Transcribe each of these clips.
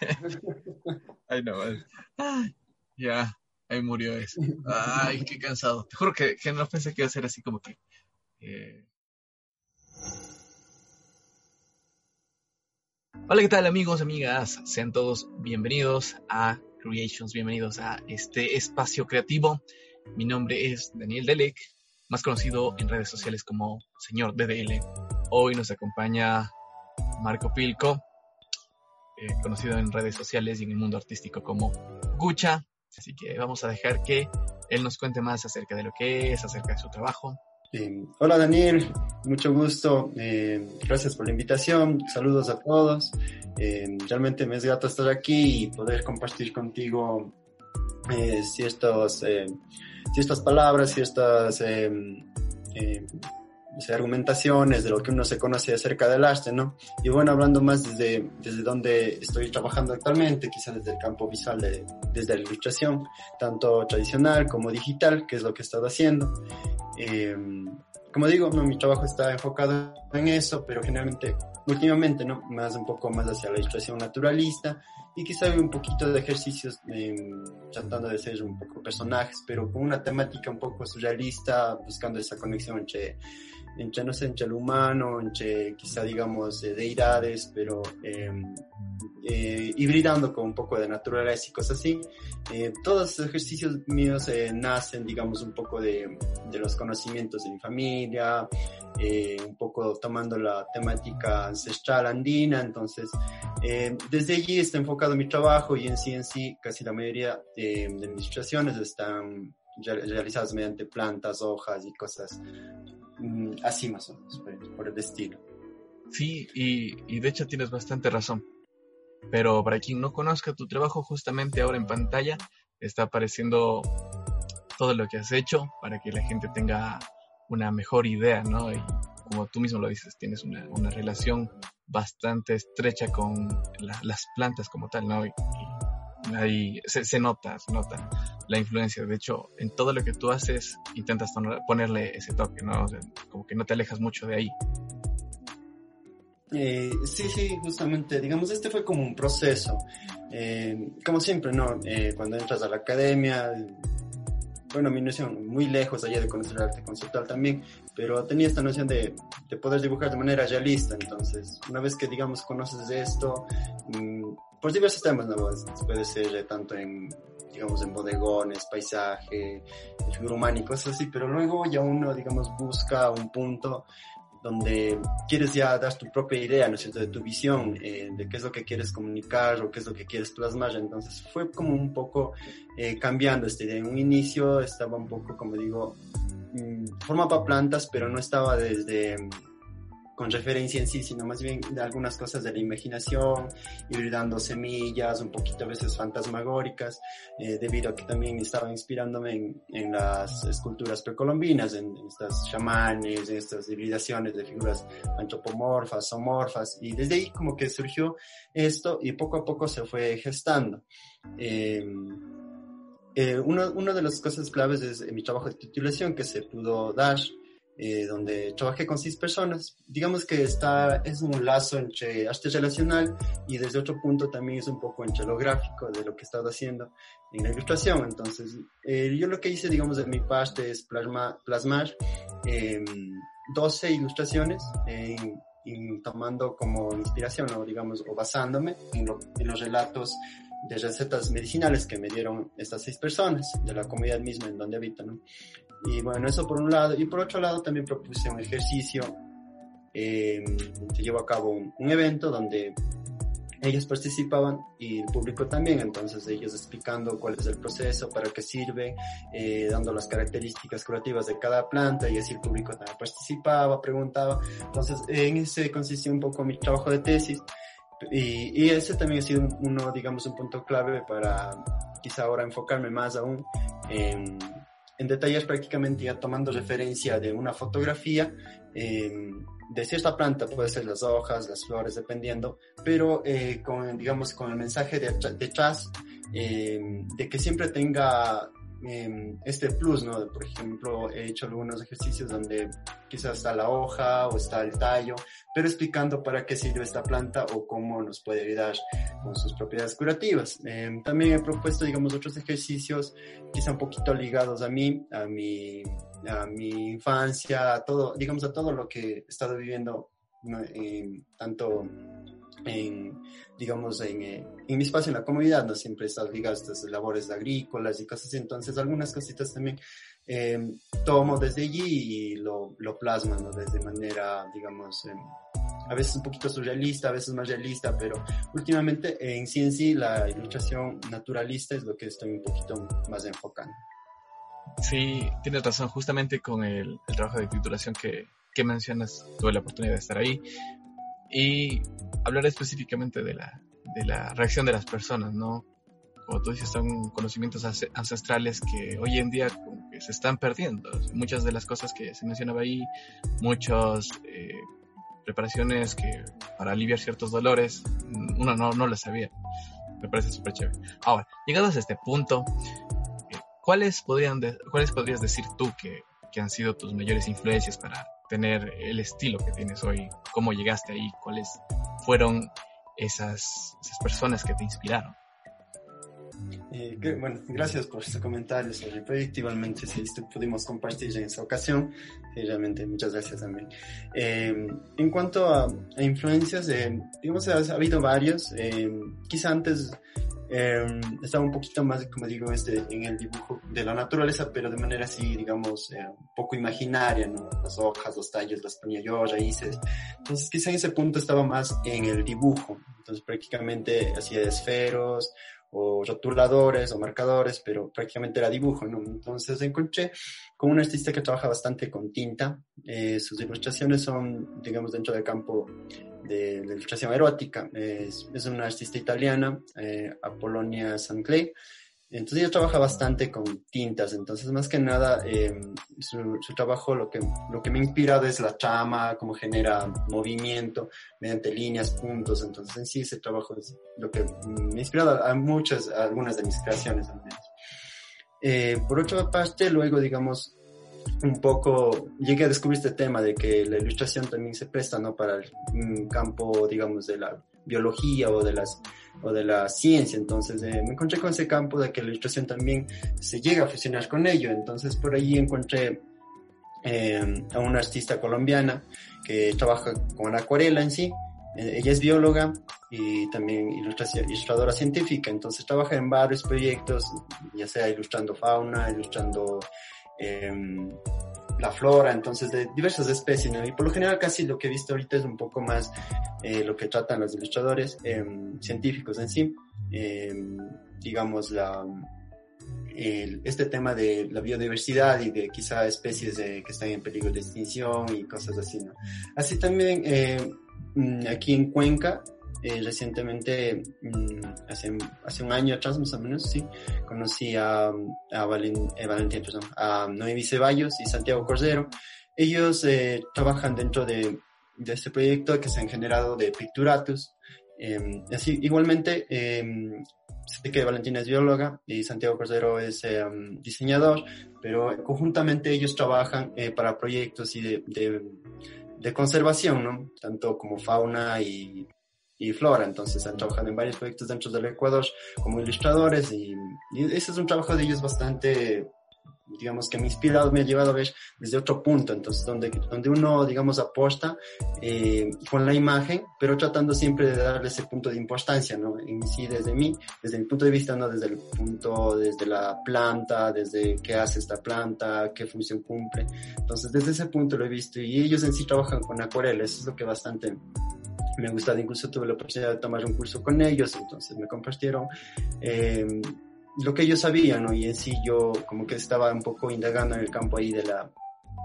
Ahí nomás. Ya, ahí murió eso. Ay, qué cansado. Te juro que, que no pensé que iba a ser así como que. eh. Hola, ¿qué tal amigos, amigas? Sean todos bienvenidos a Creations, bienvenidos a este espacio creativo. Mi nombre es Daniel Delec, más conocido en redes sociales como Señor DDL. Hoy nos acompaña Marco Pilco, eh, conocido en redes sociales y en el mundo artístico como Gucha. Así que vamos a dejar que él nos cuente más acerca de lo que es, acerca de su trabajo. Eh, hola Daniel, mucho gusto. Eh, gracias por la invitación. Saludos a todos. Realmente me es grato estar aquí y poder compartir contigo ciertos, ciertas palabras, ciertas o sea, argumentaciones de lo que uno se conoce acerca del arte, ¿no? Y bueno, hablando más desde, desde donde estoy trabajando actualmente, quizás desde el campo visual, de, desde la ilustración, tanto tradicional como digital, que es lo que he estado haciendo. Eh, como digo, no, mi trabajo está enfocado en eso, pero generalmente, últimamente, ¿no? Más un poco más hacia la ilustración naturalista y quizá un poquito de ejercicios eh, tratando de ser un poco personajes, pero con una temática un poco surrealista, buscando esa conexión entre, entre no sé, entre el humano, entre quizá digamos eh, deidades, pero eh, eh, hibridando con un poco de naturaleza y cosas así. Eh, todos los ejercicios míos eh, nacen, digamos, un poco de, de, los conocimientos de mi familia, eh, un poco tomando la temática ancestral andina, entonces eh, desde allí está enfocado mi trabajo y en sí en sí casi la mayoría de, de mis ilustraciones están realizadas mediante plantas, hojas y cosas mm, así más o menos, por, el estilo. Sí, y, y de hecho tienes bastante razón. Pero para quien no conozca tu trabajo, justamente ahora en pantalla está apareciendo todo lo que has hecho para que la gente tenga una mejor idea, ¿no? Y como tú mismo lo dices, tienes una, una relación bastante estrecha con la, las plantas como tal, ¿no? Y, y ahí se, se, nota, se nota la influencia. De hecho, en todo lo que tú haces, intentas ponerle ese toque, ¿no? O sea, como que no te alejas mucho de ahí. Eh, sí, sí, justamente, digamos, este fue como un proceso. Eh, como siempre, ¿no? Eh, cuando entras a la academia, bueno, mi noción, muy lejos allá de conocer el arte conceptual también, pero tenía esta noción de, de poder dibujar de manera realista. Entonces, una vez que, digamos, conoces esto, mmm, por diversos temas, ¿no? Puede ser tanto en digamos, en bodegones, paisaje, figura humana y cosas así, pero luego ya uno, digamos, busca un punto donde quieres ya dar tu propia idea, ¿no es cierto?, de tu visión, eh, de qué es lo que quieres comunicar o qué es lo que quieres plasmar. Entonces fue como un poco eh, cambiando esta idea. En un inicio estaba un poco, como digo, mmm, formaba plantas, pero no estaba desde con referencia en sí, sino más bien de algunas cosas de la imaginación, ir dando semillas, un poquito a veces fantasmagóricas, eh, debido a que también estaba inspirándome en, en las esculturas precolombinas, en, en, estas chamanes, en estas hibridaciones de figuras antropomorfas, zoomorfas, y desde ahí como que surgió esto y poco a poco se fue gestando. Eh, eh, uno, una de las cosas claves es mi trabajo de titulación que se pudo dar eh, donde trabajé con seis personas. Digamos que está, es un lazo entre arte relacional y desde otro punto también es un poco entre lo gráfico de lo que he estado haciendo en la ilustración. Entonces, eh, yo lo que hice, digamos, de mi parte es plasma, plasmar eh, 12 ilustraciones en, tomando como inspiración o digamos, o basándome en, lo, en los relatos de recetas medicinales que me dieron estas seis personas de la comunidad misma en donde habito, ¿no? Y bueno, eso por un lado. Y por otro lado también propuse un ejercicio, eh, se llevó a cabo un, un evento donde ellos participaban y el público también, entonces ellos explicando cuál es el proceso, para qué sirve, eh, dando las características curativas de cada planta y así el público también participaba, preguntaba. Entonces en ese consistía un poco mi trabajo de tesis y, y ese también ha sido uno, digamos, un punto clave para quizá ahora enfocarme más aún en, en detalles prácticamente ya tomando referencia de una fotografía. Eh, de cierta planta, puede ser las hojas, las flores, dependiendo, pero eh, con, digamos, con el mensaje de, detrás eh, de que siempre tenga Em, este plus, ¿no? Por ejemplo, he hecho algunos ejercicios donde quizás está la hoja o está el tallo, pero explicando para qué sirve esta planta o cómo nos puede ayudar con sus propiedades curativas. Em, también he propuesto, digamos, otros ejercicios quizá un poquito ligados a mí, a mi, a mi infancia, a todo, digamos, a todo lo que he estado viviendo, tanto en, digamos, en, eh, en, mi espacio, en la comunidad, no siempre estás ligado a estas labores agrícolas y cosas así, entonces algunas cositas también eh, tomo desde allí y lo, lo plasmo, ¿no? Desde manera, digamos, eh, a veces un poquito surrealista, a veces más realista, pero últimamente en sí en sí la ilustración naturalista es lo que estoy un poquito más enfocando. Sí, tienes razón, justamente con el, el trabajo de titulación que, que mencionas, tuve la oportunidad de estar ahí y hablar específicamente de la, de la reacción de las personas, ¿no? Como tú dices, son conocimientos ancestrales que hoy en día se están perdiendo. Muchas de las cosas que se mencionaba ahí, muchas eh, preparaciones que para aliviar ciertos dolores, uno no, no las sabía. Me parece súper chévere. Ahora, llegados a este punto, eh, ¿cuáles, podrían ¿cuáles podrías decir tú que, que han sido tus mayores influencias para tener el estilo que tienes hoy? ¿Cómo llegaste ahí? ¿Cuáles fueron esas, esas personas que te inspiraron? Eh, bueno, gracias por sus comentarios sobre el proyecto. Igualmente, si pudimos compartir en esa ocasión, realmente muchas gracias también. Eh, en cuanto a, influencias, eh, digamos, ha, ha, habido varios. Eh, quizá antes eh, estaba un poquito más, como digo, este, en el dibujo de la naturaleza, pero de manera así, digamos, eh, un poco imaginaria, ¿no? Las hojas, los tallos, las ponía yo, raíces. Entonces, quizá en ese punto estaba más en el dibujo. Entonces, prácticamente hacía esferos, o rotuladores o marcadores, pero prácticamente era dibujo, ¿no? Entonces encontré con un artista que trabaja bastante con tinta. Eh, sus ilustraciones son, digamos, dentro del campo de la ilustración erótica. Es, es una artista italiana, eh, Apolonia Sanclay. Entonces ella trabaja bastante con tintas, entonces más que nada eh, su, su, trabajo lo que, lo que me ha inspirado es la trama, cómo genera movimiento mediante líneas, puntos, entonces en sí ese trabajo es lo que me ha inspirado a muchas, a algunas de mis creaciones al menos. Eh, por otra parte, luego digamos, un poco llegué a descubrir este tema de que la ilustración también se presta ¿no? para el campo, digamos, de la biología o de las o de la ciencia, entonces eh, me encontré con ese campo de que la ilustración también se llega a fusionar con ello, entonces por ahí encontré eh, a una artista colombiana que trabaja con acuarela en sí, eh, ella es bióloga y también ilustradora científica, entonces trabaja en varios proyectos, ya sea ilustrando fauna, ilustrando Em, la flora, entonces de diversas especies, ¿no? Y por lo general casi lo que he visto ahorita es un poco más eh, lo que tratan los ilustradores eh, científicos en sí, eh, digamos la, el, este tema de la biodiversidad y de quizá especies que están en peligro de extinción y cosas así, ¿no? Así también mm, aquí en Cuenca eh, recientemente, mm, hace, hace un año atrás más o menos, sí, conocí a, a, Valen, eh, Valentín, perdón, a Noemi Ceballos y Santiago Cordero. Ellos eh, trabajan dentro de, de, este proyecto que se han generado de Picturatus. Em, así, igualmente, em, sé que Valentina es bióloga y Santiago Cordero es em, diseñador, pero conjuntamente ellos trabajan eh, para proyectos y de, de, de, conservación, ¿no? Tanto como fauna y y Flora, entonces han trabajado en varios proyectos dentro del Ecuador como ilustradores y, y, ese es un trabajo de ellos bastante, digamos, que me ha inspirado, me ha llevado a ver desde otro punto, entonces donde, donde uno, digamos, aposta eh, con la imagen, pero tratando siempre de darle ese punto de importancia, ¿no? En sí, desde mí, desde mi punto de vista, ¿no? Desde el punto, desde la planta, desde qué hace esta planta, qué función cumple, entonces desde ese punto lo he visto y ellos en sí trabajan con acuarela, eso es lo que bastante me gustaba, incluso tuve la oportunidad de tomar un curso con ellos, entonces me compartieron eh, lo que ellos sabían, ¿no? Y en sí yo como que estaba un poco indagando en el campo ahí de la,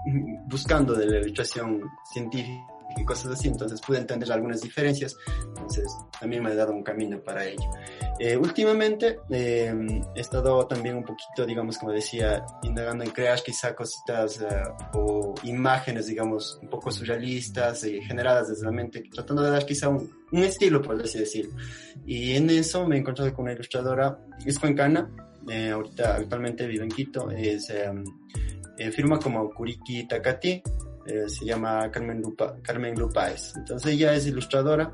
buscando de la ilustración científica y cosas así, entonces pude entender algunas diferencias, entonces también me ha dado un camino para ello. Eh, últimamente eh, he estado también un poquito, digamos, como decía, indagando en crear quizá cositas eh, o imágenes, digamos, un poco surrealistas y generadas desde la mente, tratando de dar quizá un, estilo, por así decirlo. Y en eso me he encontrado con una ilustradora, es cuencana, ahorita actualmente vive en Quito, es, firma como Kuriki Takati, eh, se llama Carmen, Lupa, Carmen Lupáez. Entonces ella es ilustradora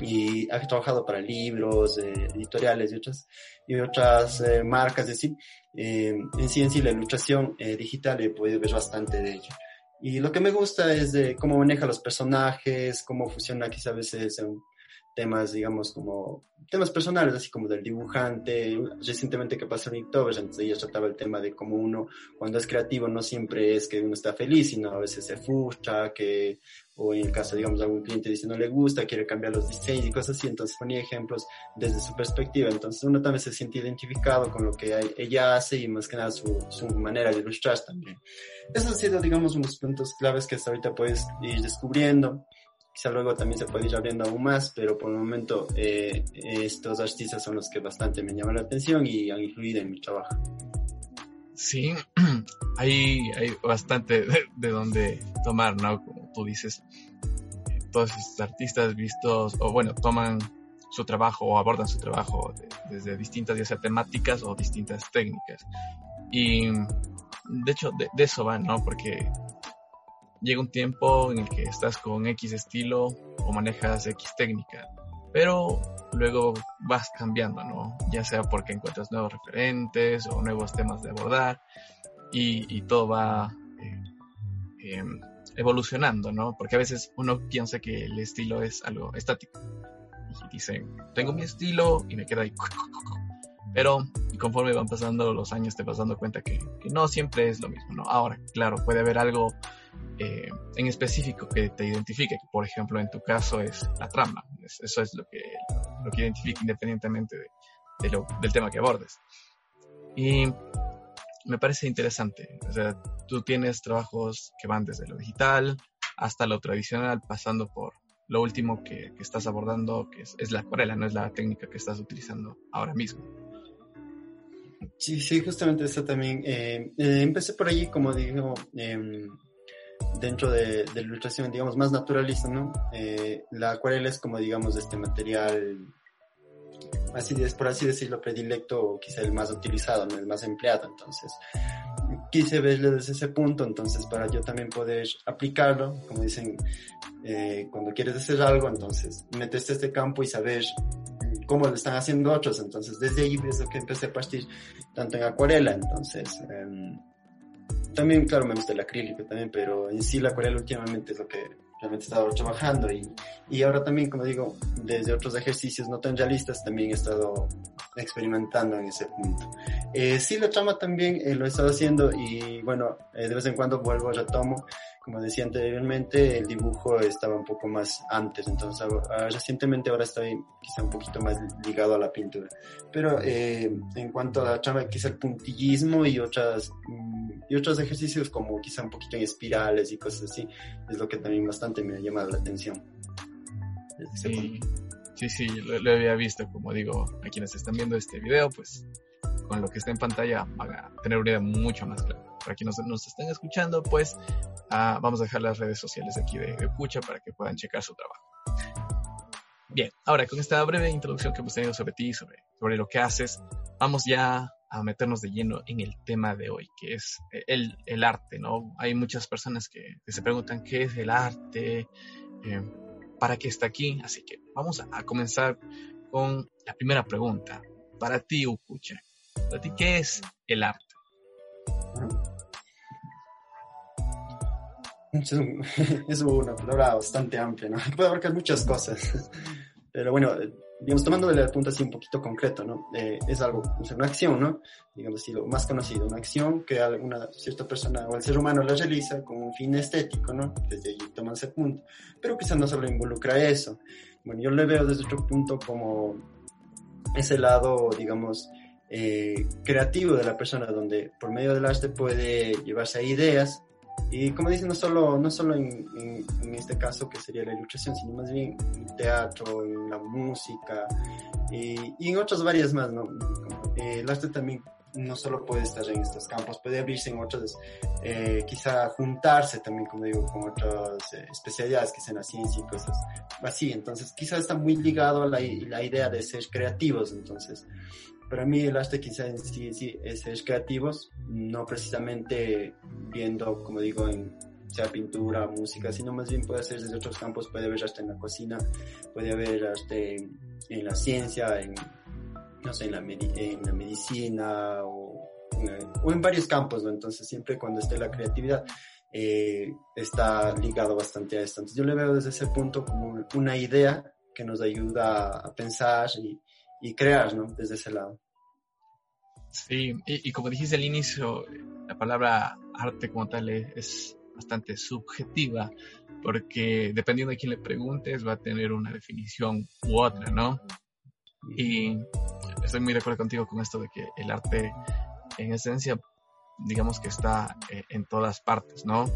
y ha trabajado para libros, eh, editoriales y otras, y otras eh, marcas, es decir, en sí en sí la ilustración digital he podido ver bastante de ella. Y lo que me gusta es de cómo maneja los personajes, cómo funciona quizás a veces temas, digamos, como temas personales, así como del dibujante. Recientemente que pasó en Inktober, entonces ella trataba el tema de cómo uno, cuando es creativo, no siempre es que uno está feliz, sino a veces se frustra, que, o en el caso, digamos, de algún cliente dice no le gusta, quiere cambiar los diseños y cosas así, entonces ponía ejemplos desde su perspectiva. Entonces uno también se siente identificado con lo que ella hace y más que nada su, su manera de ilustrar también. Esos han sido, digamos, unos puntos claves que hasta ahorita puedes ir descubriendo. Quizá luego también se puede ir abriendo aún más, pero por el momento eh, estos artistas son los que bastante me llaman la atención y han influido en mi trabajo. Sí, hay, hay bastante de, donde tomar, ¿no? Tú dices, todos estos artistas vistos, o bueno, toman su trabajo o abordan su trabajo desde distintas ya sea temáticas o distintas técnicas. Y de hecho, de, de, eso va, ¿no? Porque llega un tiempo en el que estás con X estilo o manejas X técnica, pero luego vas cambiando, ¿no? Ya sea porque encuentras nuevos referentes o nuevos temas de abordar y, todo va eh, em, evolucionando, ¿no? Porque a veces uno piensa que el estilo es algo estático y dice, tengo mi estilo y me queda ahí. Pero conforme van pasando los años te vas dando cuenta que, que no siempre es lo mismo, ¿no? Ahora, claro, puede haber algo eh, en específico que te identifique, que por ejemplo en tu caso es la trama, eso es lo que, lo que identifica independientemente de, lo, del tema que abordes. Y me parece interesante, o sea, tú tienes trabajos que van desde lo digital hasta lo tradicional, pasando por lo último que, que estás abordando, que es, es, la acuarela, no es la técnica que estás utilizando ahora mismo. Sí, sí, justamente eso también. Eh, eh, empecé por allí, como digo, eh, dentro de, de, la ilustración, digamos, más naturalista, ¿no? Eh, la acuarela es como, digamos, este material, así es, por así decirlo, predilecto, o quizá el más utilizado, ¿no? El más empleado, entonces quise verlo desde ese punto, entonces para yo también poder aplicarlo, como dicen, eh, cuando quieres hacer algo, entonces metes este campo y saber cómo lo están haciendo otros, entonces desde ahí es lo que empecé a partir tanto en acuarela, entonces... Eh, también, claro, me gusta el acrílico también, pero en sí la acuarela últimamente es lo que realmente he estado trabajando y, y ahora también, como digo, desde otros ejercicios no tan realistas también he estado experimentando en ese punto. Eh, sí, la trama también eh, lo he estado haciendo y bueno, eh, de vez en cuando vuelvo, retomo como decía anteriormente, el dibujo estaba un poco más antes, entonces recientemente ahora estoy quizá un poquito más ligado a la pintura. Pero eh, en cuanto a la trama, quizá el puntillismo y otras mm, y otros ejercicios como quizá un poquito en espirales y cosas así, es lo que también bastante me ha llamado la atención. Sí, sí, sí, lo, lo había visto, como digo, a quienes están viendo este video, pues con lo que está en pantalla van a tener una idea mucho más clara. Para quienes nos estén escuchando, pues Ah, vamos a dejar las redes sociales aquí de, de para que puedan checar su trabajo. Bien, ahora con esta breve introducción que hemos tenido sobre ti, sobre, sobre lo que haces, vamos ya a meternos de lleno en el tema de hoy, que es el, el arte, ¿no? Hay muchas personas que, se preguntan qué es el arte, eh, para qué está aquí, así que vamos a, a, comenzar con la primera pregunta. Para ti, Ukucha, para ti, ¿qué es el arte? Es una palabra bastante amplia, ¿no? Puede abarcar muchas cosas. Pero bueno, digamos, tomando el punto así un poquito concreto, ¿no? Eh, es algo, o sea, una acción, ¿no? Digamos así, lo más conocido, una acción que alguna cierta persona o el ser humano la realiza con un fin estético, ¿no? Desde ahí toma ese punto. Pero quizás no solo involucra eso. Bueno, yo le veo desde otro punto como ese lado, digamos, eh, creativo de la persona, donde por medio del arte puede llevarse a ideas y como dicen, no solo, no solo en, en, este caso que sería la ilustración, sino más bien en el teatro, en la música y, y en otras varias más, ¿no? Eh, el arte también no solo puede estar en estos campos, puede abrirse en otros, eh, quizá juntarse también, como digo, con otras eh, especialidades que sean la ciencia y cosas así. Entonces, quizá está muy ligado a la, la idea de ser creativos. Entonces, para mí el arte quizá en sí, sí es ser creativos, no precisamente viendo, como digo, en sea pintura, música, sino más bien puede ser desde otros campos, puede haber hasta en la cocina, puede haber hasta en, la ciencia, en, no sé, en la, en la medicina o, o, en varios campos, ¿no? Entonces siempre cuando esté la creatividad eh, está ligado bastante a esto. Entonces yo le veo desde ese punto como una idea que nos ayuda a pensar y, y crear, ¿no? Desde ese lado. Sí, y, como dijiste al inicio, la palabra arte como tal es, bastante subjetiva, porque dependiendo de quién le preguntes va a tener una definición u otra, ¿no? Y estoy muy de acuerdo contigo con esto de que el arte, en esencia, digamos que está eh, en todas partes, ¿no?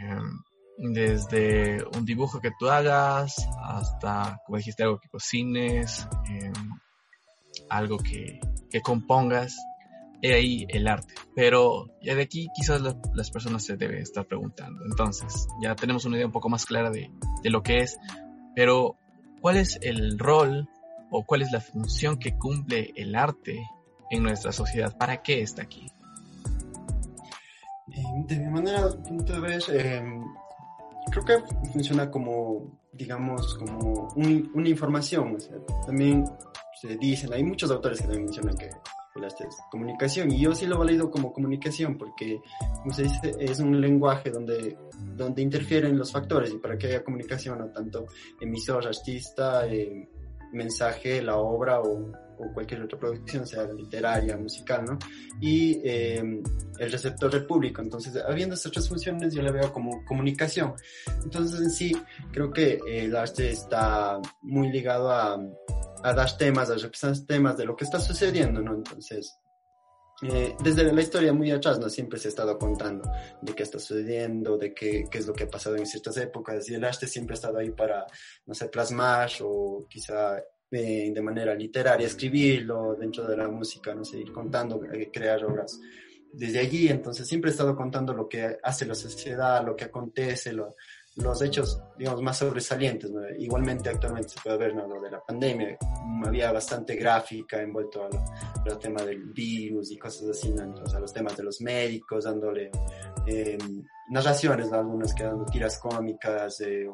Em, desde un dibujo que tú hagas hasta, como dijiste, algo que cocines, em, algo que, que compongas, he ahí el arte. Pero ya de aquí quizás las personas se deben estar preguntando. Entonces, ya tenemos una idea un poco más clara de, de lo que es, pero ¿cuál es el rol o cuál es la función que cumple el arte en nuestra sociedad? ¿Para qué está aquí? Eh, de mi manera, de ver, eh, creo que funciona como, digamos, como una información. También se dicen, hay muchos autores que también mencionan que es comunicación y yo sí lo leído como comunicación porque, como se dice, es un lenguaje donde, donde interfieren los factores y para que haya comunicación, no tanto emisor, artista, eh, mensaje, la obra o o cualquier otra producción, sea literaria, musical, ¿no? Y eh, el receptor del público. Entonces, habiendo estas tres funciones, yo la veo como comunicación. Entonces, en sí, creo que el arte está muy ligado a, a dar temas, a representar temas de lo que está sucediendo, ¿no? Entonces, eh, desde la historia muy atrás, ¿no? Siempre se ha estado contando de qué está sucediendo, de qué, qué es lo que ha pasado en ciertas épocas, y el arte siempre ha estado ahí para, no sé, plasmar o quizá eh, de manera literaria, escribirlo dentro de la música, no sé, ir contando, eh, crear obras desde allí. Entonces siempre he estado contando lo que hace la sociedad, lo que acontece, los hechos, digamos, más sobresalientes. Igualmente actualmente se puede ver ¿no? lo de la pandemia, había bastante gráfica envuelto al, tema del virus y cosas así, Entonces, a los temas de los médicos, dándole eh, narraciones, algunas que dando tiras cómicas, eh,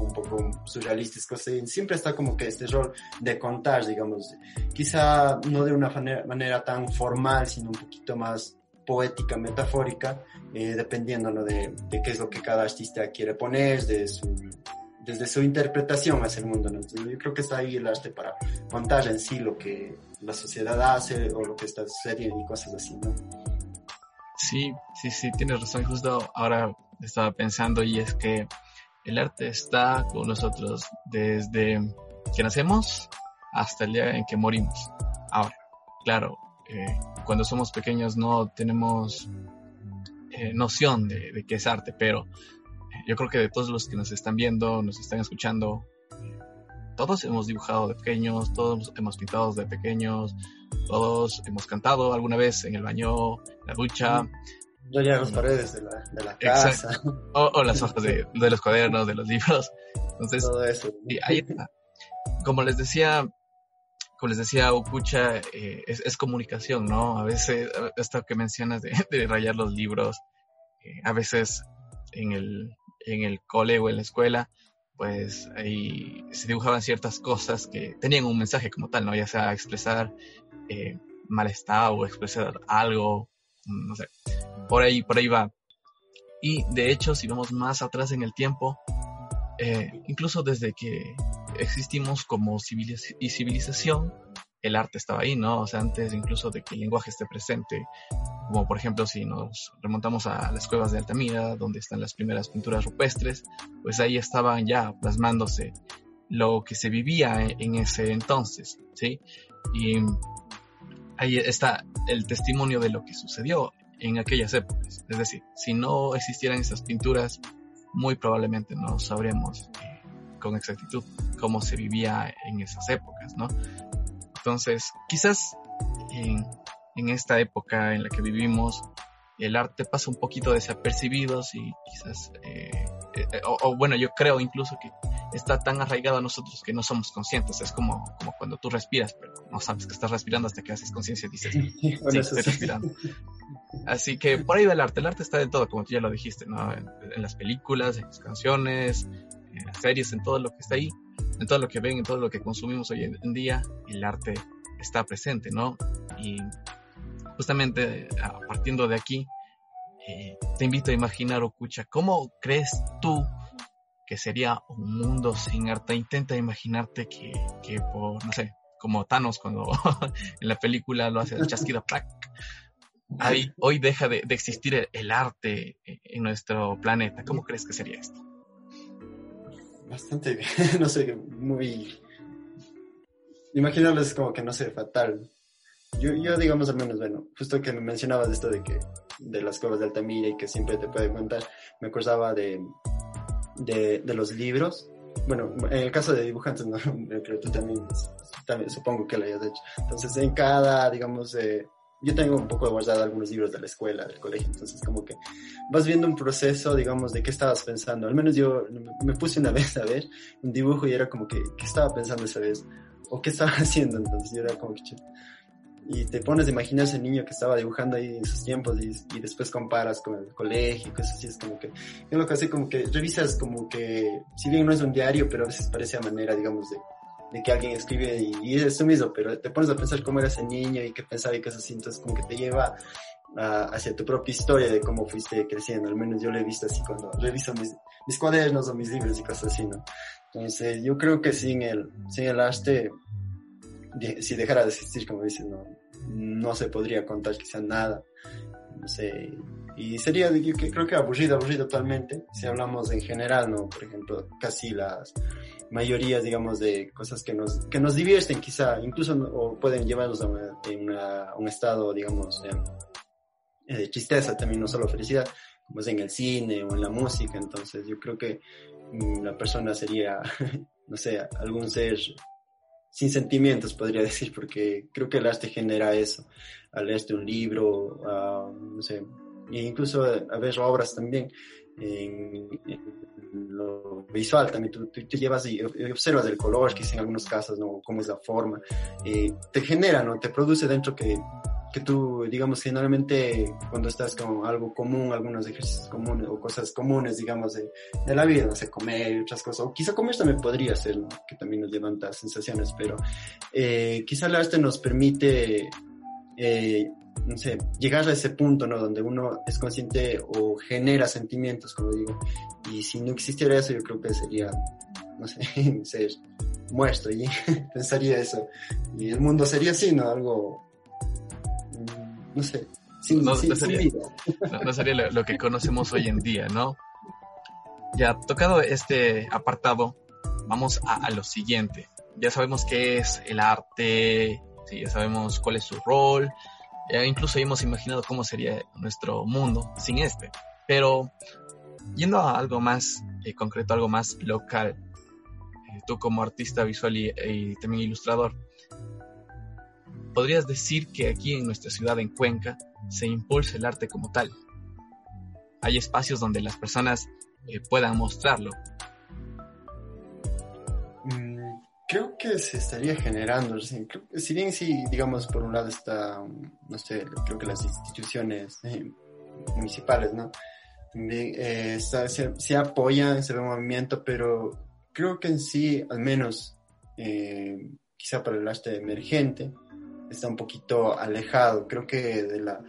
un poco surrealistas, siempre está como que este rol de contar, digamos, quizá no de una manera, tan formal, sino un poquito más poética, metafórica, eh, dependiendo de, de, qué es lo que cada artista quiere poner, de su, desde su interpretación hacia el mundo. yo creo que está ahí el arte para contar en sí lo que la sociedad hace o lo que está sucediendo y cosas así, ¿no? Sí, sí, sí, tienes razón. Justo ahora estaba pensando y es que el arte está con nosotros desde que nacemos hasta el día en que morimos. Ahora, claro, eh, cuando somos pequeños no tenemos eh, noción de, qué es arte, pero eh, yo creo que de todos los que nos están viendo, nos están escuchando, todos hemos dibujado de pequeños, todos hemos pintado de pequeños, todos hemos cantado alguna vez en el baño, en la ducha, yo ya las paredes de la, de la casa. O, las hojas de, de, los cuadernos, de los libros. Entonces, Todo eso. ahí está. Como les decía, como les decía, Upucha, eh, es, es, comunicación, ¿no? A veces, esto que mencionas de, de rayar los libros, eh, a veces en el, en el cole o en la escuela, pues ahí se dibujaban ciertas cosas que tenían un mensaje como tal, ¿no? Ya sea expresar eh, malestar o expresar algo, no sé por ahí, por ahí va. Y de hecho, si vamos más atrás en el tiempo, eh, incluso desde que existimos como civilización, el arte estaba ahí, ¿no? O sea, antes incluso de que el lenguaje esté presente, como por ejemplo si nos remontamos a las cuevas de Altamira, donde están las primeras pinturas rupestres, pues ahí estaban ya plasmándose lo que se vivía en ese entonces, ¿sí? Y ahí está el testimonio de lo que sucedió en aquellas épocas. Es decir, si no existieran esas pinturas, muy probablemente no sabríamos eh, con exactitud cómo se vivía en esas épocas, ¿no? Entonces, quizás en, esta época en la que vivimos, el arte pasa un poquito desapercibido y quizás, eh, eh, o, bueno, yo creo incluso que está tan arraigado a nosotros que no somos conscientes. Es como, como cuando tú respiras, pero no sabes que estás respirando hasta que haces conciencia y dices, sí, estoy respirando. Así que por ahí va el arte. El arte está en todo, como tú ya lo dijiste, ¿no? En, las películas, en las canciones, en las series, en todo lo que está ahí, en todo lo que ven, en todo lo que consumimos hoy en día, el arte está presente, ¿no? Y justamente partiendo de aquí, eh, te invito a imaginar, Okucha, ¿cómo crees tú que sería un mundo sin arte? Intenta imaginarte que, que por, no sé, como Thanos cuando en la película lo hace el chasquido, Ahí, hoy deja de, existir el, arte en nuestro planeta. ¿Cómo crees que sería esto? Bastante, no sé, muy... Imaginarlo es como que, no sé, fatal. Yo, yo, digamos, al menos, bueno, justo que me mencionabas esto de que, de las cuevas de Altamira y que siempre te puede contar, me acordaba de, de, de los libros. Bueno, en el caso de dibujantes, no, creo que tú también, también supongo que lo hayas hecho. Entonces, en cada, digamos, eh, yo tengo un poco guardado algunos libros de la escuela, del colegio, entonces como que vas viendo un proceso, digamos, de qué estabas pensando. Al menos yo me puse una vez a ver un dibujo y era como que, ¿qué estaba pensando esa vez? ¿O qué estaba haciendo? Entonces yo era como que... Y te pones a imaginar ese niño que estaba dibujando ahí en sus tiempos y, y después comparas con el colegio y cosas así, es como que... Yo lo que hace como que revisas como que, si bien no es un diario, pero a veces parece a manera, digamos, de de que alguien escribe y, es eso mismo, pero te pones a pensar cómo era ese niño y qué pensaba y cosas así, entonces como que te lleva hacia tu propia historia de cómo fuiste creciendo, al menos yo lo he visto así cuando reviso mis, mis cuadernos o mis libros y cosas así, ¿no? Entonces yo creo que sin el, sin el arte, si dejara de existir, como dices, no, no se podría contar quizá nada, no sé, y sería, yo creo que aburrido, aburrido totalmente, si hablamos en general, ¿no? Por ejemplo, casi las mayorías, digamos, de cosas que nos, que nos divierten quizá, incluso o pueden llevarnos a, un estado, digamos, de, de, tristeza también, no solo felicidad, como es en el cine o en la música. Entonces yo creo que mm, la persona sería, no sé, algún ser sin sentimientos, podría decir, porque creo que el arte genera eso. Al leerte un libro, no sé, e incluso a ver obras también, en, lo visual también, tú, tú, llevas y observas el color, quizá en algunos casos, ¿no? Cómo es la forma, eh, te genera, ¿no? Te produce dentro que, que tú, digamos, generalmente cuando estás con algo común, algunos ejercicios comunes o cosas comunes, digamos, de, de la vida, no sé, comer otras cosas, o quizá comer también podría ser, ¿no? Que también nos levanta sensaciones, pero eh, quizá el arte nos permite eh, no sé, llegar a ese punto, ¿no? Donde uno es consciente o genera sentimientos, como digo. Y si no existiera eso, yo creo que sería, no sé, ser muerto y pensaría eso. Y el mundo sería así, ¿no? Algo, no sé, sin, no, sería, No, sería lo, que conocemos hoy en día, ¿no? Ya tocado este apartado, vamos a, a lo siguiente. Ya sabemos qué es el arte, sí, ya sabemos cuál es su rol, incluso hemos imaginado cómo sería nuestro mundo sin este. Pero yendo a algo más eh, concreto, algo más local, eh, tú como artista visual y, también ilustrador, ¿podrías decir que aquí en nuestra ciudad, en Cuenca, se impulsa el arte como tal? Hay espacios donde las personas eh, puedan mostrarlo, Creo que se estaría generando, si bien sí, digamos, por un lado está, no sé, creo que las instituciones eh, municipales, ¿no? También eh, se, apoyan, se ve movimiento, pero creo que en sí, al menos, eh, quizá para el arte emergente, está un poquito alejado. Creo que de la,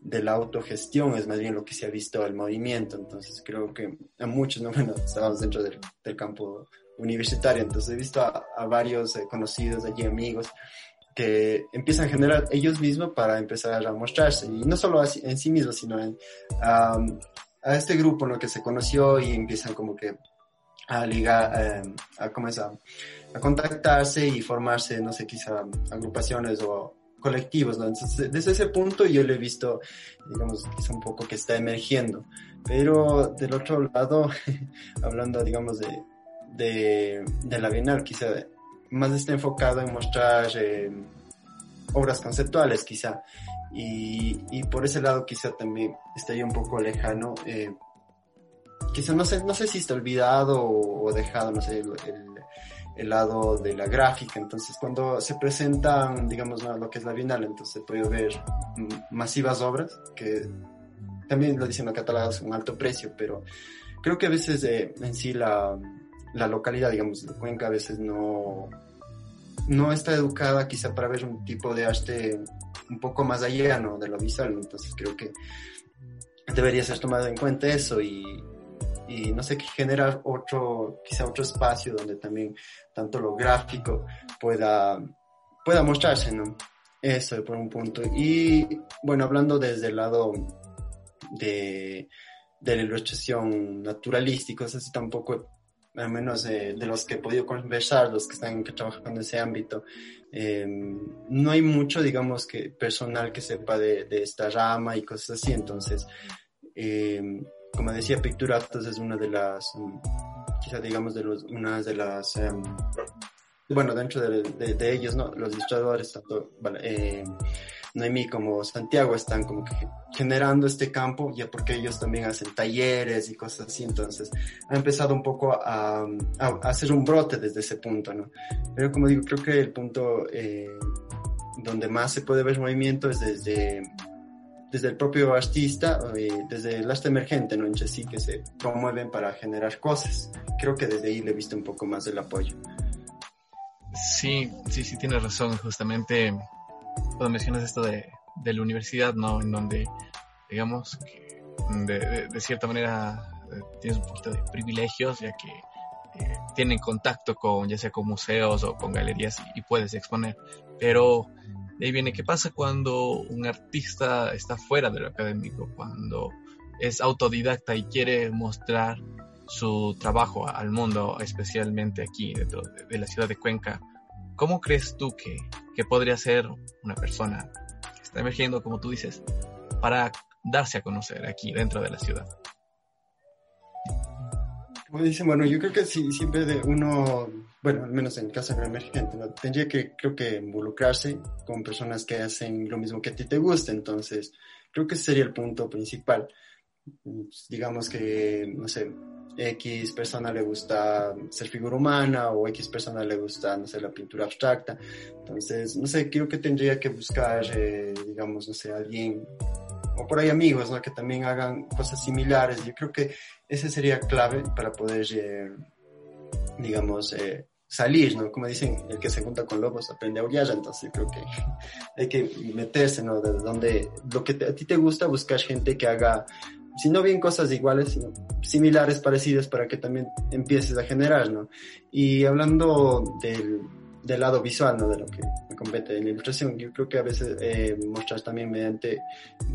de la autogestión es más bien lo que se ha visto el movimiento. Entonces creo que a muchos, ¿no? bueno, estábamos dentro del campo universitario, entonces he visto a, varios eh, conocidos allí, amigos, que empiezan a generar ellos mismos para empezar a mostrarse, y no solo en sí mismos, sino en, a este grupo ¿no? que se conoció y empiezan como que a ligar, eh, a comenzar a contactarse y formarse, no sé, quizá agrupaciones o colectivos, ¿no? Entonces, desde ese punto yo le he visto, digamos, quizá un poco que está emergiendo. Pero del otro lado, hablando, digamos, de, de, de, la Bienal, quizá más está enfocado en mostrar eh, obras conceptuales, quizá. Y, y, por ese lado quizá también estaría un poco lejano. Eh, quizá no sé, no sé si está olvidado o, dejado, no sé, el, el lado de la gráfica. Entonces, cuando se presentan, digamos, lo que es la Bienal, entonces se puede ver masivas obras que también lo dicen los catálogos un alto precio, pero creo que a veces eh, en sí la, la, localidad, digamos, de Cuenca a veces no, no está educada quizá para ver un tipo de arte un poco más allá, ¿no? De lo visual, entonces creo que debería ser tomado en cuenta eso y, y no sé, generar otro, quizá otro espacio donde también tanto lo gráfico pueda, pueda mostrarse, ¿no? Eso por un punto. Y bueno, hablando desde el lado de, de la ilustración naturalística, así tampoco, al menos de los que he podido conversar, los que están trabajando en ese ámbito, em, no hay mucho, digamos, que personal que sepa de, esta rama y cosas así, entonces, eh, como decía, Picturatos es una de las, mm, quizá digamos, de los, una de las, em, bueno, dentro de, de, ellos, ¿no? Los ilustradores, tanto eh, Noemí como Santiago están como que generando este campo, ya porque ellos también hacen talleres y cosas así, entonces ha empezado un poco a, a, hacer un brote desde ese punto, ¿no? Pero como digo, creo que el punto eh, donde más se puede ver movimiento es desde desde el propio artista, eh, desde el arte emergente, ¿no? En sí que se promueven para generar cosas. Creo que desde ahí le he visto un poco más el apoyo. Sí, sí, sí, tienes razón. Justamente cuando mencionas esto de, de la universidad, ¿no? En donde, digamos, que de, de, cierta manera eh, tienes un poquito de privilegios, ya que eh, tienen contacto con, ya sea con museos o con galerías y, y puedes exponer. Pero de ahí viene, ¿qué pasa cuando un artista está fuera de lo académico? Cuando es autodidacta y quiere mostrar su trabajo al mundo, especialmente aquí dentro de, la ciudad de Cuenca. ¿Cómo crees tú que, que podría ser una persona que está emergiendo, como tú dices, para darse a conocer aquí dentro de la ciudad? Como dicen, bueno, yo creo que si siempre de uno bueno, al menos en el caso de emergente, tendría que, creo que, involucrarse con personas que hacen lo mismo que a ti te gusta, entonces, creo que ese sería el punto principal. Digamos que, no sé, X persona le gusta ser figura humana o X persona le gusta, no sé, la pintura abstracta. Entonces, no sé, creo que tendría que buscar, eh, digamos, no sé, alguien o por ahí amigos, ¿no? Que también hagan cosas similares. Yo creo que ese sería clave para poder eh, digamos, eh, salir, ¿no? Como dicen, el que se junta con lobos aprende a aullar, entonces creo que hay que meterse, ¿no? De donde lo que a ti te gusta, buscar gente que haga, si no bien cosas iguales, sino similares, parecidas, para que también empieces a generar, ¿no? Y hablando del, del lado visual, ¿no? De lo que me compete en la ilustración, yo creo que a veces eh, mostrar también mediante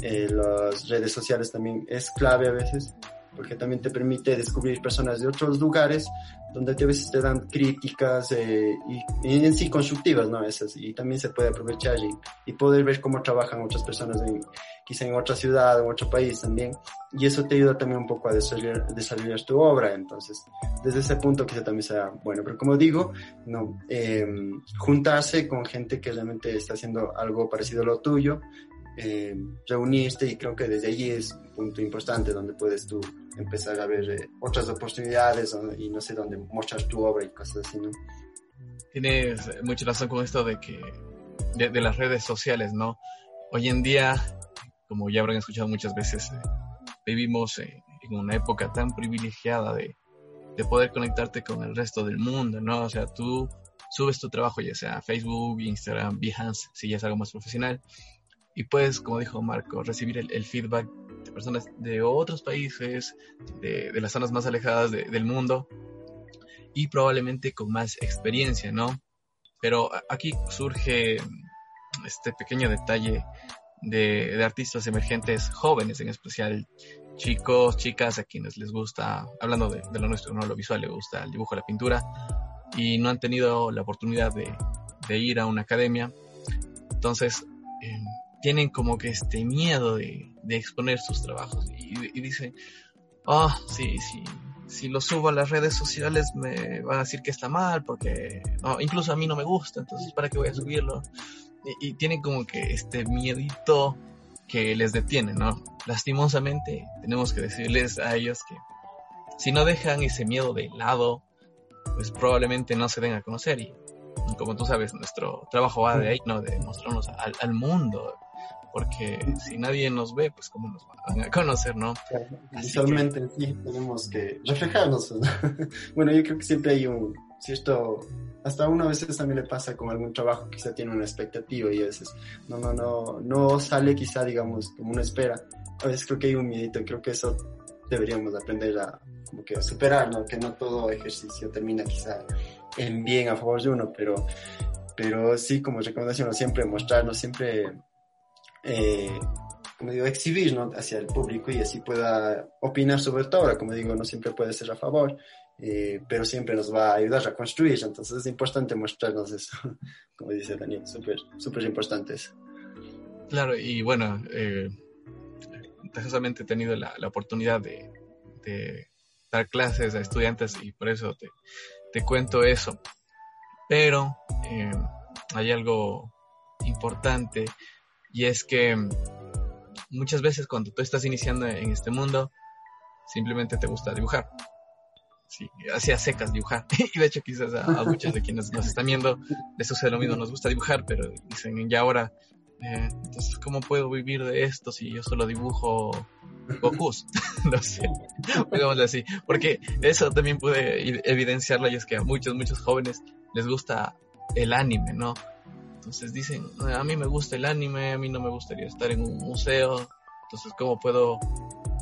eh, las redes sociales también es clave a veces, porque también te permite descubrir personas de otros lugares donde a veces te dan críticas eh, y, en sí constructivas, ¿no? Esas, y también se puede aprovechar y, y poder ver cómo trabajan otras personas en, quizá en otra ciudad o otro país también. Y eso te ayuda también un poco a desarrollar, desarrollar tu obra. Entonces, desde ese punto quizá también sea bueno. Pero como digo, no, eh, juntarse con gente que realmente está haciendo algo parecido a lo tuyo, eh, y creo que desde allí es un punto importante donde puedes tú empezar a ver eh, otras oportunidades y no sé dónde mostrar tu obra y cosas así, ¿no? Tienes mucha razón con esto de que de, las redes sociales, ¿no? Hoy en día, como ya habrán escuchado muchas veces, eh, vivimos en una época tan privilegiada de, de poder conectarte con el resto del mundo, ¿no? O sea, tú subes tu trabajo ya sea Facebook, Instagram, Behance, si ya es algo más profesional, y puedes, como dijo Marco, recibir el, feedback de personas de otros países, de, las zonas más alejadas del mundo y probablemente con más experiencia, ¿no? Pero aquí surge este pequeño detalle de, artistas emergentes jóvenes, en especial chicos, chicas a quienes les gusta, hablando de, lo nuestro, no lo visual, les gusta el dibujo, la pintura, y no han tenido la oportunidad de, ir a una academia. Entonces, eh, tienen como que este miedo de, exponer sus trabajos y, dicen, ah, sí, sí, si lo subo a las redes sociales me van a decir que está mal porque incluso a mí no me gusta, entonces ¿para qué voy a subirlo? Y, tienen como que este miedito que les detiene, ¿no? Lastimosamente tenemos que decirles a ellos que si no dejan ese miedo de lado, pues probablemente no se den a conocer y como tú sabes, nuestro trabajo va de ahí, ¿no? De mostrarnos al, al mundo, porque si nadie nos ve, pues cómo nos van a conocer, ¿no? Visualmente sí, tenemos que reflejarnos. bueno, yo creo que siempre hay un cierto, hasta una veces también le pasa con algún trabajo, quizá tiene una expectativa y a veces no, no, no, no sale quizá, digamos, como uno espera. A veces creo que hay un miedito y creo que eso deberíamos aprender a, como que a superar, ¿no? Que no todo ejercicio termina quizá en bien a favor de uno, pero, pero sí, como recomendación, siempre mostrarnos, siempre eh, como digo, exhibir hacia el público y así pueda opinar sobre todo. Ahora, como digo, no siempre puede ser a favor, eh, pero siempre nos va a ayudar a construir. Entonces es importante mostrarnos eso, como dice Daniel, súper, súper importante eso. Claro, y bueno, eh, he tenido la, oportunidad de, dar clases a estudiantes y por eso te, cuento eso. Pero eh, hay algo importante y es que muchas veces cuando tú estás iniciando en este mundo, simplemente te gusta dibujar. Sí, hacía secas dibujar. y de hecho quizás a, muchos de quienes nos están viendo les sucede lo mismo, nos gusta dibujar, pero dicen, ya ahora, eh, entonces, ¿cómo puedo vivir de esto si yo solo dibujo Goku? no así. Porque eso también puede evidenciarlo y es que a muchos, muchos jóvenes les gusta el anime, ¿no? Entonces dicen, a mí me gusta el anime, a mí no me gustaría estar en un museo, entonces ¿cómo puedo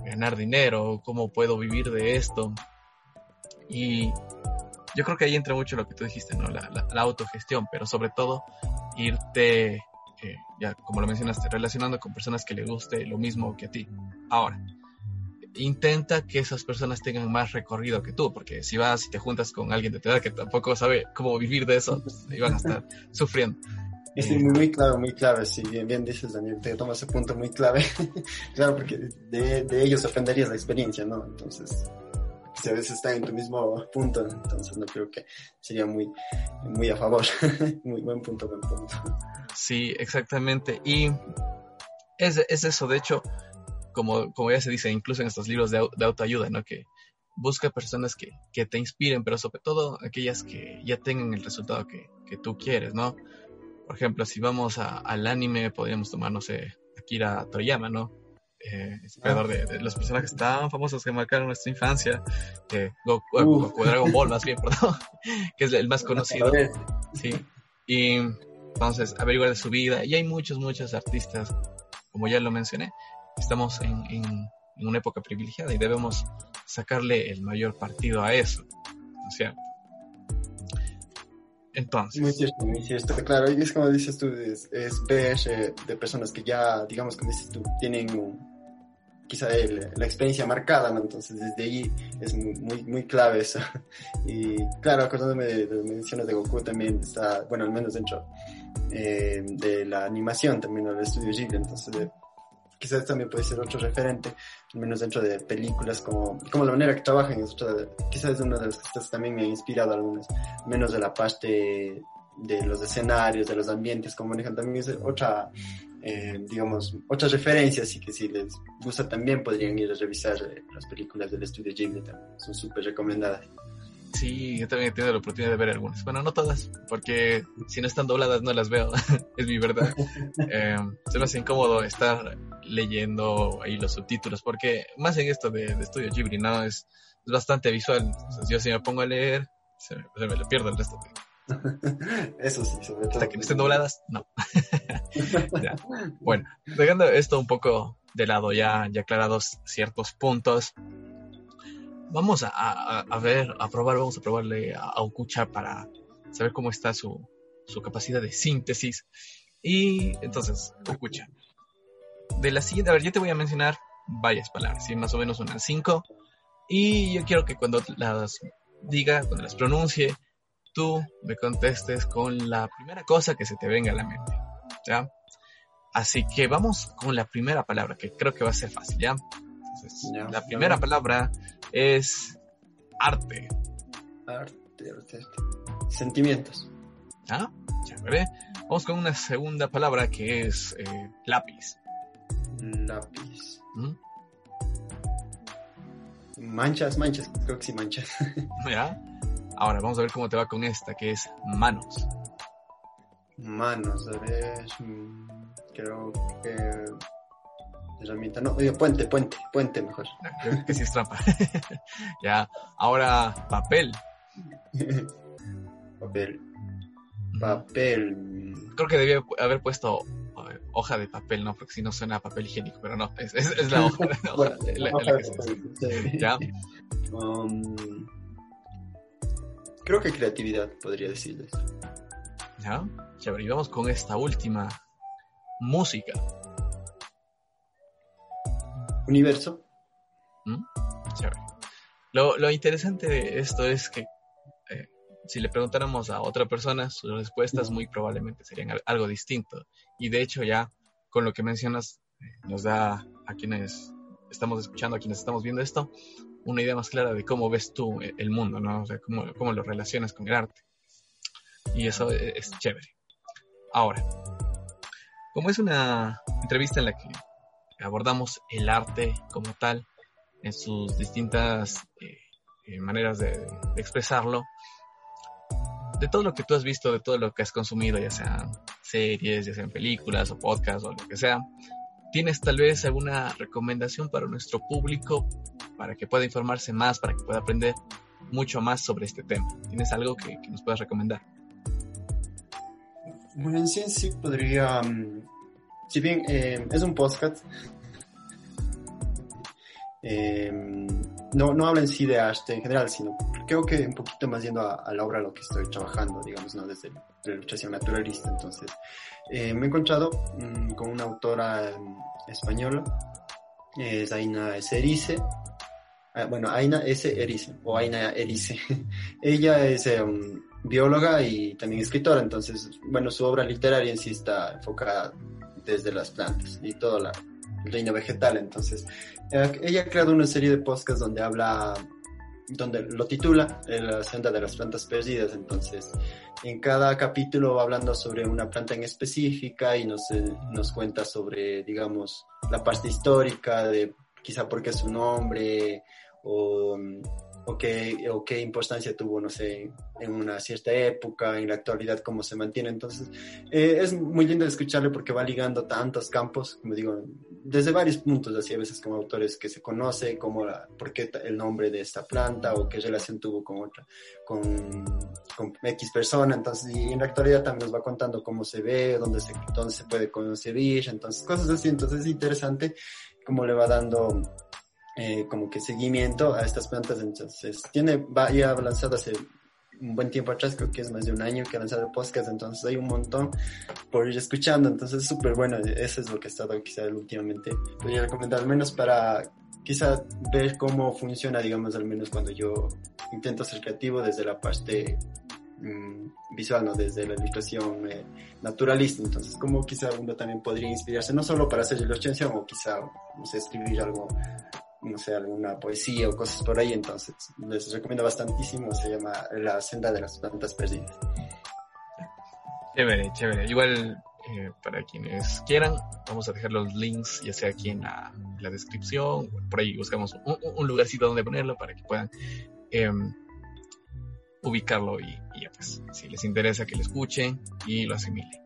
ganar dinero? ¿Cómo puedo vivir de esto? Y yo creo que ahí entra mucho lo que tú dijiste, ¿no? La, autogestión, pero sobre todo irte, eh, ya como lo mencionaste, relacionando con personas que le guste lo mismo que a ti. Ahora, intenta que esas personas tengan más recorrido que tú, porque si vas y te juntas con alguien de tu edad que tampoco sabe cómo vivir de eso, pues iban a estar sufriendo. Sí, muy, muy clave, muy clave, sí, bien, bien dices Daniel, te tomas ese punto muy clave, claro, porque de, de ellos aprenderías la experiencia, ¿no? Entonces, a veces están en tu mismo punto, entonces no creo que sería muy, muy a favor, muy buen punto, buen punto. Sí, exactamente, y es, es eso, de hecho, como, como ya se dice, incluso en estos libros de, autoayuda, ¿no? Que busca personas que, que, te inspiren, pero sobre todo aquellas que ya tengan el resultado que, que tú quieres, ¿no? Por ejemplo, si vamos al anime, podríamos tomar, no sé, Akira Toriyama, ¿no? Eh, es creador de, los personajes tan famosos que marcaron nuestra infancia, eh, Goku, Dragon Ball más bien, perdón, que es el más conocido. Sí. Y entonces, averiguar de su vida. Y hay muchos, muchos artistas, como ya lo mencioné, estamos en, en, una época privilegiada y debemos sacarle el mayor partido a eso. O sea, entonces. Muy cierto, muy cierto. Claro, y es como dices tú, es, ver eh, de personas que ya, digamos, como dices tú, tienen quizá la experiencia marcada, ¿no? Entonces, desde ahí es muy, muy, clave eso. Y claro, acordándome de, de menciones de Goku también está, bueno, al menos dentro eh, de la animación también, el estudio Ghibli, entonces quizás también puede ser otro referente, al menos dentro de películas, como, como la manera que trabajan, es otra, quizás es una de las que también me ha inspirado algunas, menos de la parte de los escenarios, de los ambientes, como manejan también es otra, eh, digamos, otras referencias y que si les gusta también podrían ir a revisar eh, las películas del estudio Ghibli, son súper recomendadas. Sí, yo también he tenido la oportunidad de ver algunas. Bueno, no todas, porque si no están dobladas no las veo, es mi verdad. Eh, se me hace incómodo estar leyendo ahí los subtítulos, porque más en esto de, de Estudio Ghibli, ¿no? Es, es bastante visual. Yo si me pongo a leer, se me, se me le pierdo el resto Eso sí, sobre todo. Hasta que no estén dobladas, no. Ya. Bueno, dejando esto un poco de lado, ya, ya aclarados ciertos puntos, vamos a, a- a ver, a probar, vamos a probarle a, a Okucha para saber cómo está su, su capacidad de síntesis. Y entonces, Okucha, de la siguiente, a ver, yo te voy a mencionar varias palabras, ¿sí? más o menos unas cinco, y yo quiero que cuando las diga, cuando las pronuncie, tú me contestes con la primera cosa que se te venga a la mente, ¿ya? Así que vamos con la primera palabra, que creo que va a ser fácil, ¿ya? Entonces, Ya, la primera palabra es arte, Arte, arte, arte. Sentimientos. ¿ya? Chévere. Vamos con una segunda palabra que es eh, lápiz. Lápiz. ¿Mm? Manchas, manchas. Creo que sí, manchas. ¿Ya? Ahora vamos a ver cómo te va con esta, que es manos. Manos, a ver. mm, Creo que. Herramienta. No, oye, puente, puente, puente mejor. Creo que sí es trampa. ya. Ahora papel. papel. Papel. Creo que debía haber puesto ver, hoja de papel, ¿no? Porque si no suena a papel higiénico, pero no, es, es- es la hoja, la hoja, Bueno, la- la hoja de que se usa. papel, sí. ¿Ya? Um, creo que creatividad, podría decirles. ¿Ya? Chévere, y vamos con esta última. Música. Universo. Chévere. Lo, lo interesante de esto es que eh, si le preguntáramos a otra persona, sus respuestas muy probablemente serían al- algo distinto. Y de hecho ya con lo que mencionas eh, nos da a quienes estamos escuchando, a quienes estamos viendo esto, una idea más clara de cómo ves tú eh, el mundo, ¿no? O sea, cómo, cómo lo relacionas con el arte. Y eso eh, es chévere. Ahora, como es una entrevista en la que abordamos el arte como tal, en sus distintas eh, maneras de, de expresarlo, de todo lo que tú has visto, de todo lo que has consumido, ya sean series, ya sean películas o podcasts o lo que sea, ¿tienes tal vez alguna recomendación para nuestro público para que pueda informarse más, para que pueda aprender mucho más sobre este tema? ¿Tienes algo que, que nos puedas recomendar? Bueno, en sí, sí podría. mm, si bien eh, es un podcast, eh, no, no habla en sí de arte en general, sino creo que un poquito más yendo a, a la obra a lo que estoy trabajando, digamos, ¿no? desde la ilustración naturalista. Entonces, eh, me he encontrado mm, con una autora mm, española, es Aina Serice. Ah, bueno, Aina S. Erice, o Aina Erice. Ella es um, bióloga y también escritora, entonces, bueno, su obra literaria en sí está enfocada desde las plantas y todo la, el reino vegetal. Entonces, eh, ella ha creado una serie de podcasts donde habla, donde lo titula eh, La senda de las plantas perdidas. Entonces, en cada capítulo va hablando sobre una planta en específica y nos, eh, nos cuenta sobre, digamos, la parte histórica de quizá por qué su nombre o, o, qué, o qué importancia tuvo, no sé, en una cierta época, en la actualidad, cómo se mantiene. Entonces, eh, es muy lindo escucharle porque va ligando tantos campos, como digo, desde varios puntos, así a veces como autores que se conoce, como la, por qué el nombre de esta planta o qué relación tuvo con otra, con, con X persona. Entonces, y en la actualidad también nos va contando cómo se ve, dónde se, dónde se puede concebir, entonces, cosas así. Entonces, es interesante cómo le va dando eh, como que seguimiento a estas plantas. Entonces, tiene, va ya lanzado hace un buen tiempo atrás, creo que es más de un año que ha lanzado el podcast, entonces hay un montón por ir escuchando, entonces es súper bueno, eso es lo que he estado quizá últimamente, podría recomendar al menos para quizá ver cómo funciona, digamos, al menos cuando yo intento ser creativo desde la parte mm, visual, ¿no? Desde la ilustración eh, naturalista, entonces como quizá uno también podría inspirarse, no solo para hacer ilustración o quizá, no sé, escribir algo no sé, alguna poesía o cosas por ahí, entonces les recomiendo bastantísimo, se llama La senda de las plantas perdidas. Chévere, chévere. Igual, eh, para quienes quieran, vamos a dejar los links, ya sea aquí en la, descripción, por ahí buscamos un, lugarcito donde ponerlo para que puedan eh, ubicarlo y, ya pues, si les interesa que lo escuchen y lo asimilen.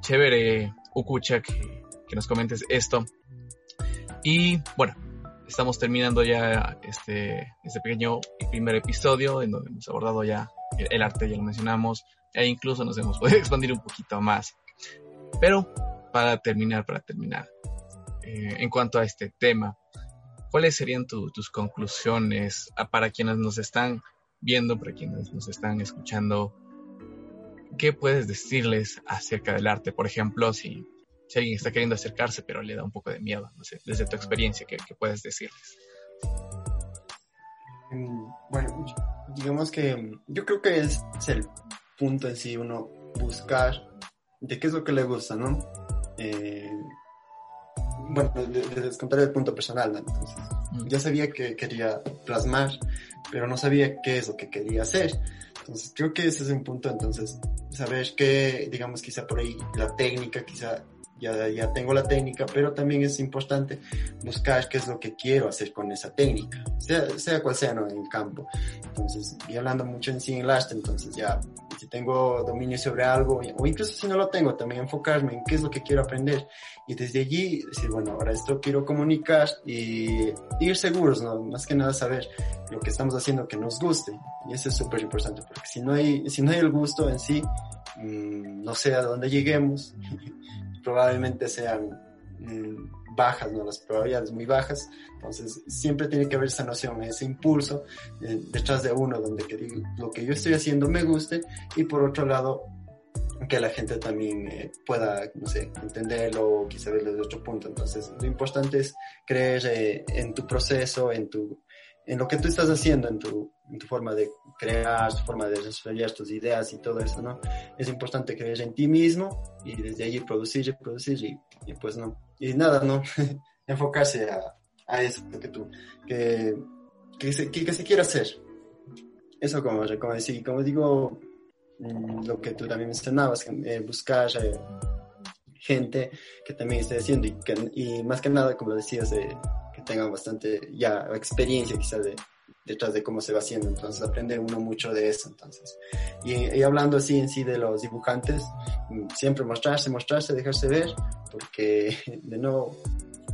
Chévere, Ukucha, que, que nos comentes esto. Y bueno, estamos terminando ya este, este pequeño primer episodio en donde hemos abordado ya el arte ya lo mencionamos, e incluso nos hemos podido expandir un poquito más. Pero para terminar, para terminar, eh, en cuanto a este tema, ¿cuáles serían tus conclusiones para quienes nos están viendo, para quienes nos están escuchando? ¿Qué puedes decirles acerca del arte? Por ejemplo, si, si alguien está queriendo acercarse pero le da un poco de miedo, no sé, desde tu experiencia, ¿qué, qué puedes decirles? Mm, bueno, digamos que yo creo que es el punto en sí, uno buscar de qué es lo que le gusta, ¿no? Eh, bueno, les contaré el punto personal, ¿no? Entonces, mm. yo sabía que quería plasmar, pero no sabía qué es lo que quería hacer. Entonces, creo que ese es un punto, entonces, saber que, digamos, quizá por ahí la técnica, quizá ya, ya tengo la técnica, pero también es importante buscar qué es lo que quiero hacer con esa técnica, sea, sea cual sea ¿no? en el campo. Entonces, y hablando mucho en sí en el arte, entonces ya si tengo dominio sobre algo, o incluso si no lo tengo, también enfocarme en qué es lo que quiero aprender. Y desde allí decir, bueno, ahora esto quiero comunicar y ir seguros, ¿no? Más que nada saber lo que estamos haciendo que nos guste. Y eso es súper importante, porque si no hay, si no hay el gusto en sí, mmm, no sé a dónde lleguemos probablemente sean mm, bajas, ¿no? Las probabilidades muy bajas. Entonces, siempre tiene que haber esa noción, ese impulso eh, detrás de uno, donde que lo que yo estoy haciendo me guste y por otro lado, que la gente también eh, pueda, no sé, entenderlo o quizá verlo desde otro punto. Entonces, lo importante es creer eh, en tu proceso, en tu, en lo que tú estás haciendo, en tu, en tu forma de crear, tu forma de desarrollar tus ideas y todo eso, ¿no? Es importante creer en ti mismo y desde allí producir y producir y, y pues no. Y nada, ¿no? Enfocarse a, a eso, que tú, que, que, se, que, que se quiera hacer. Eso como, como, decir, como digo, mm, lo que tú también mencionabas, eh, buscar eh, gente que también esté haciendo y, que, y más que nada, como decías, que tengan bastante ya experiencia quizás de, detrás de cómo se va haciendo, entonces aprende uno mucho de eso, entonces. Y, y, hablando así en sí de los dibujantes, mm, siempre mostrarse, mostrarse, dejarse ver, porque de no,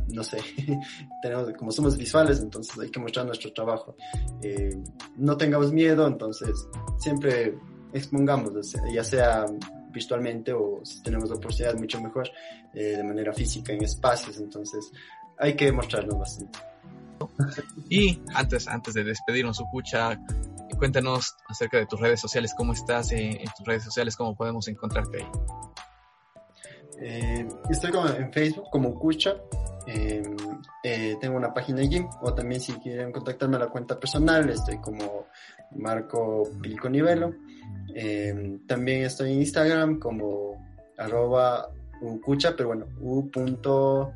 no sé, tenemos, como somos visuales, entonces hay que mostrar nuestro trabajo. Eh, no tengamos miedo, entonces siempre expongamos, ya sea virtualmente o si tenemos la oportunidad mucho mejor eh, de manera física en espacios, entonces hay que mostrarnos bastante. Y antes, antes de despedirnos, Ukucha, cuéntanos acerca de tus redes sociales, cómo estás en, en tus redes sociales, cómo podemos encontrarte ahí. Eh, estoy en Facebook como Ukucha, eh, eh, tengo una página allí, o también si quieren contactarme a la cuenta personal, estoy como Marco Pilconivelo. Eh, también estoy en Instagram como arroba Ukucha, pero bueno, u punto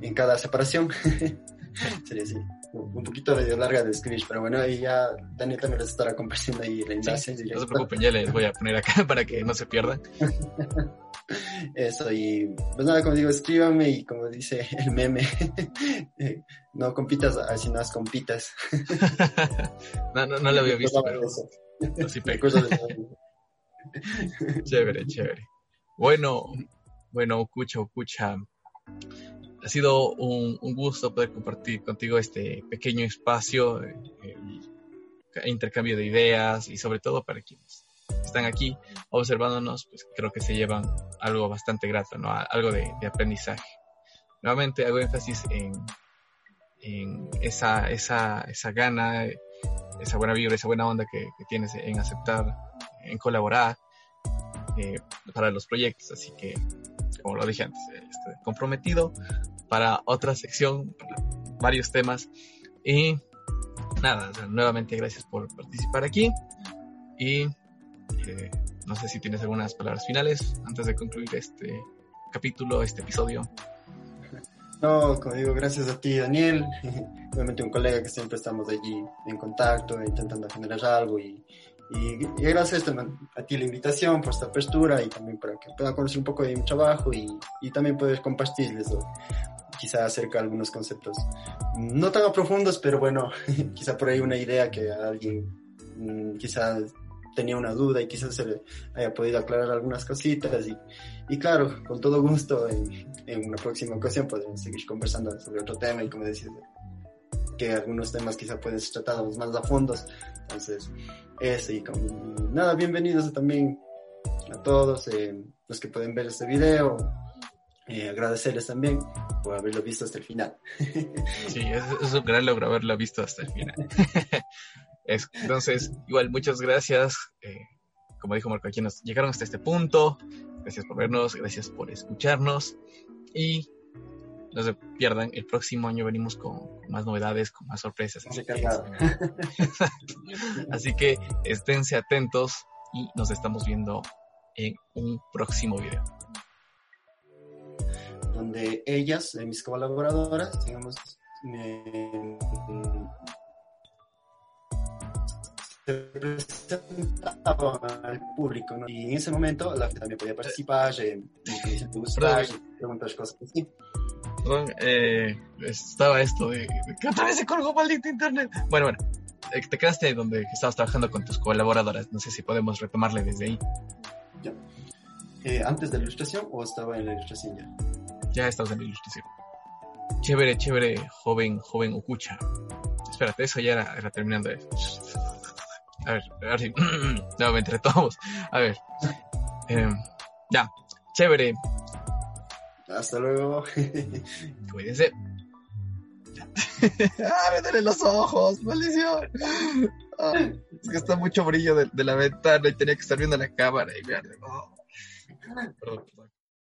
en cada separación. Sería así. Un poquito medio larga de escribir, pero bueno, ahí ya Daniel también les estará compartiendo ahí el enlace. Sí, no se preocupen, ya les voy a poner acá para que no se pierdan. Eso, y pues nada, como digo, escríbame y como dice el meme, no compitas, así no compitas. no, no, no lo había visto, pero... No, sí chévere, chévere. Bueno, bueno, Cucha, Cucha ha sido un, gusto poder compartir contigo este pequeño espacio, eh, intercambio de ideas y sobre todo para quienes están aquí observándonos, pues creo que se llevan algo bastante grato, ¿no? Algo de, de aprendizaje. Nuevamente hago énfasis en, esa, esa, esa gana, esa buena vibra, esa buena onda que, que tienes en aceptar, en colaborar eh, para los proyectos. Así que, como lo dije antes, estoy comprometido para otra sección, varios temas. Y nada, nuevamente gracias por participar aquí. Y eh, no sé si tienes algunas palabras finales antes de concluir este capítulo, este episodio. No, como digo, gracias a ti, Daniel. Obviamente un colega que siempre estamos allí en contacto, intentando generar algo y, y, y gracias a ti la invitación por esta apertura y también para que puedan conocer un poco de mi trabajo y, también poder compartirles quizá acerca de algunos conceptos no tan profundos, pero bueno, quizá por ahí una idea que alguien mm, quizá tenía una duda y quizás se haya podido aclarar algunas cositas y, y claro, con todo gusto en, en, una próxima ocasión podremos seguir conversando sobre otro tema y como decía, que algunos temas quizá pueden ser tratados más a fondos. Entonces, eso y con, nada, bienvenidos también a todos eh, los que pueden ver este video. Eh, agradecerles también por haberlo visto hasta el final. Sí, es, es un gran logro haberlo visto hasta el final. es, entonces, igual, muchas gracias. Eh, como dijo Marco, aquí nos llegaron hasta este punto. Gracias por vernos, gracias por escucharnos. Y no se pierdan, el próximo año venimos con más novedades, con más sorpresas. Así que, así que esténse atentos y nos estamos viendo en un próximo video. Donde ellas, mis colaboradoras, digamos, me, se presentaba al público, ¿no? Y en ese momento la también podía participar, eh, preguntar cosas así. Perdón, eh, estaba esto de, que otra vez se colgó maldito internet. Bueno, bueno, eh, te quedaste donde estabas trabajando con tus colaboradoras. No sé si podemos retomarle desde ahí. Ya. Eh, ¿Antes de la ilustración o estaba en la ilustración ya? Ya estabas en la ilustración. Chévere, chévere, joven, joven Ukucha. Espérate, eso ya era, era terminando de... A ver, a ver si... no, me entre todos. A ver. Eh, ya, chévere. Hasta luego. Cuídense. ¡Ah, me duelen los ojos! ¡Maldición! Es que está mucho brillo de, de, la ventana y tenía que estar viendo la cámara y arde. Oh. Perdón, perdón.